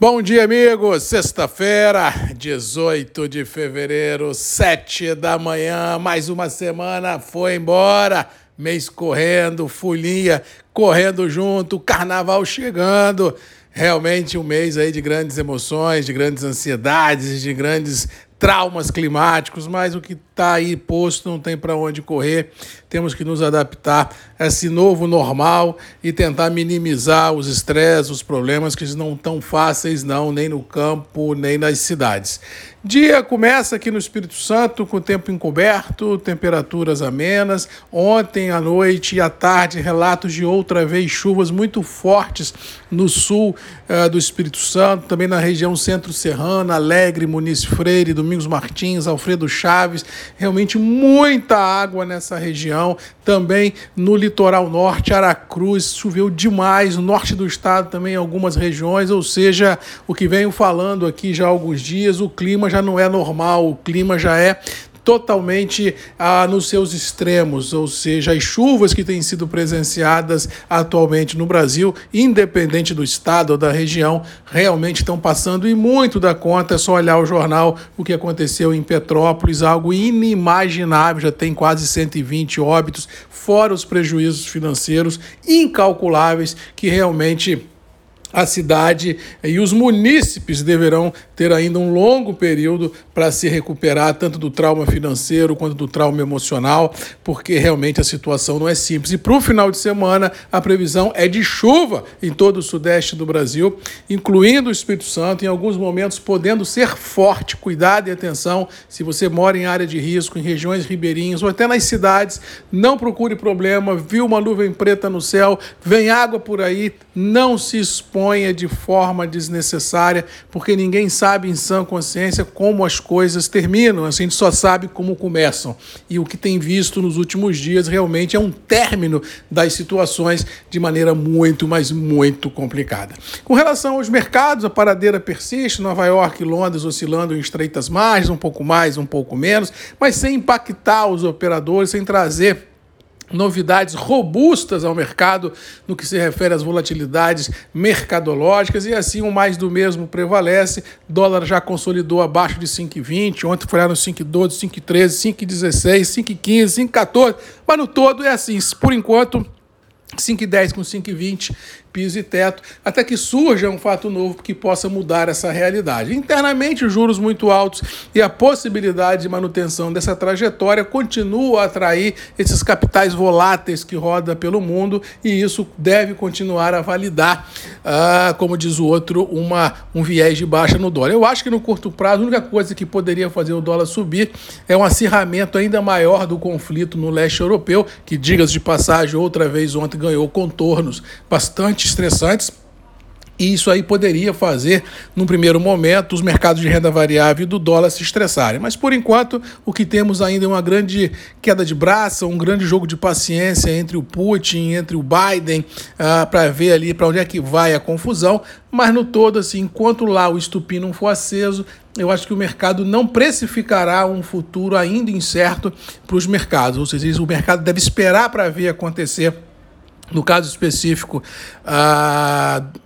Bom dia, amigos. Sexta-feira, 18 de fevereiro, 7 da manhã. Mais uma semana foi embora. Mês correndo, folia correndo junto, carnaval chegando. Realmente um mês aí de grandes emoções, de grandes ansiedades, de grandes traumas climáticos, mas o que está aí posto não tem para onde correr. Temos que nos adaptar a esse novo normal e tentar minimizar os estresses, os problemas que não estão fáceis não, nem no campo, nem nas cidades. Dia começa aqui no Espírito Santo com tempo encoberto, temperaturas amenas. Ontem à noite e à tarde, relatos de outra vez chuvas muito fortes no sul uh, do Espírito Santo, também na região centro-serrana, Alegre, Muniz Freire, Domingos Martins, Alfredo Chaves. Realmente muita água nessa região. Também no litoral norte, Aracruz, choveu demais. No norte do estado também, algumas regiões. Ou seja, o que venho falando aqui já há alguns dias, o clima já não é normal, o clima já é totalmente ah, nos seus extremos, ou seja, as chuvas que têm sido presenciadas atualmente no Brasil, independente do estado ou da região, realmente estão passando e muito da conta. É só olhar o jornal, o que aconteceu em Petrópolis, algo inimaginável, já tem quase 120 óbitos, fora os prejuízos financeiros incalculáveis que realmente a cidade e os munícipes deverão ter ainda um longo período para se recuperar, tanto do trauma financeiro quanto do trauma emocional, porque realmente a situação não é simples. E para o final de semana, a previsão é de chuva em todo o sudeste do Brasil, incluindo o Espírito Santo, em alguns momentos podendo ser forte. Cuidado e atenção se você mora em área de risco, em regiões ribeirinhas ou até nas cidades, não procure problema. Viu uma nuvem preta no céu, vem água por aí, não se expõe exponha de forma desnecessária, porque ninguém sabe em sã consciência como as coisas terminam, a gente só sabe como começam. E o que tem visto nos últimos dias realmente é um término das situações de maneira muito, mas muito complicada. Com relação aos mercados, a paradeira persiste, Nova York e Londres oscilando em estreitas margens, um pouco mais, um pouco menos, mas sem impactar os operadores, sem trazer novidades robustas ao mercado no que se refere às volatilidades mercadológicas. E assim o mais do mesmo prevalece. Dólar já consolidou abaixo de 5,20, ontem foi lá no 5,12, 5,13, 5,16, 5,15, 5,14, mas no todo é assim, por enquanto 5,10 com 5,20 piso e teto, até que surja um fato novo que possa mudar essa realidade. Internamente, juros muito altos e a possibilidade de manutenção dessa trajetória continua a atrair esses capitais voláteis que rodam pelo mundo e isso deve continuar a validar, ah, como diz o outro, uma, um viés de baixa no dólar. Eu acho que no curto prazo, a única coisa que poderia fazer o dólar subir é um acirramento ainda maior do conflito no leste europeu, que, diga-se de passagem, outra vez ontem ganhou contornos bastante estressantes. E isso aí poderia fazer, num primeiro momento, os mercados de renda variável do dólar se estressarem. Mas, por enquanto, o que temos ainda é uma grande queda de braço, um grande jogo de paciência entre o Putin, entre o Biden, ah, para ver ali para onde é que vai a confusão. Mas, no todo, assim, enquanto lá o estupim não for aceso, eu acho que o mercado não precificará um futuro ainda incerto para os mercados. Ou seja, o mercado deve esperar para ver acontecer no caso específico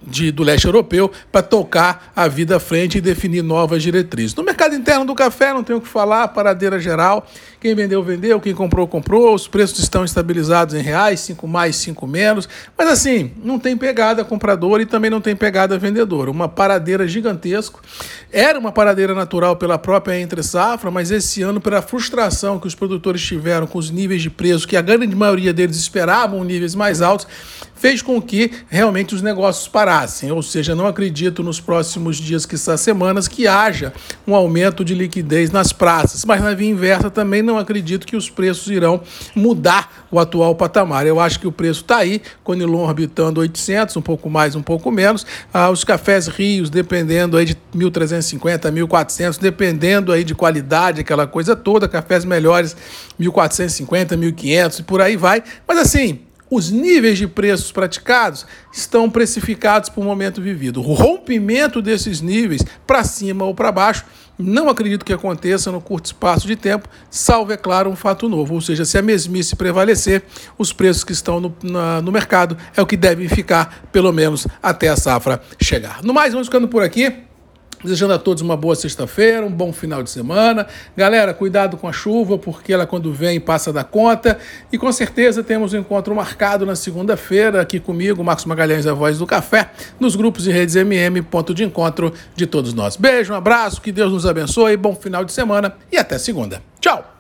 de, do leste europeu, para tocar a vida à frente e definir novas diretrizes. No mercado interno do café, não tenho o que falar, paradeira geral. Quem vendeu, vendeu, quem comprou, comprou. Os preços estão estabilizados em reais, 5 mais, 5 menos. Mas assim, não tem pegada comprador e também não tem pegada vendedor. Uma paradeira gigantesco. Era uma paradeira natural pela própria entre safra, mas esse ano, pela frustração que os produtores tiveram com os níveis de preço, que a grande maioria deles esperavam níveis mais altos, fez com que realmente os negócios parassem. Ou seja, não acredito nos próximos dias, que são semanas, que haja um aumento de liquidez nas praças. Mas na via inversa também não acredito que os preços irão mudar o atual patamar. Eu acho que o preço está aí, Conilon orbitando 800, um pouco mais, um pouco menos. Ah, os cafés Rios, dependendo aí de 1.350, 1.400, dependendo aí de qualidade, aquela coisa toda. Cafés melhores, 1.450, 1.500 e por aí vai. Mas assim, os níveis de preços praticados estão precificados o momento vivido. O rompimento desses níveis para cima ou para baixo não acredito que aconteça no curto espaço de tempo, salvo, é claro, um fato novo. Ou seja, se a mesmice prevalecer, os preços que estão no, na, no mercado é o que devem ficar, pelo menos até a safra chegar. No mais, vamos ficando por aqui. Desejando a todos uma boa sexta-feira, um bom final de semana. Galera, cuidado com a chuva, porque ela quando vem passa da conta. E com certeza temos um encontro marcado na segunda-feira aqui comigo, Marcos Magalhães, a voz do café, nos grupos e redes MM, ponto de encontro de todos nós. Beijo, um abraço, que Deus nos abençoe, bom final de semana e até segunda. Tchau!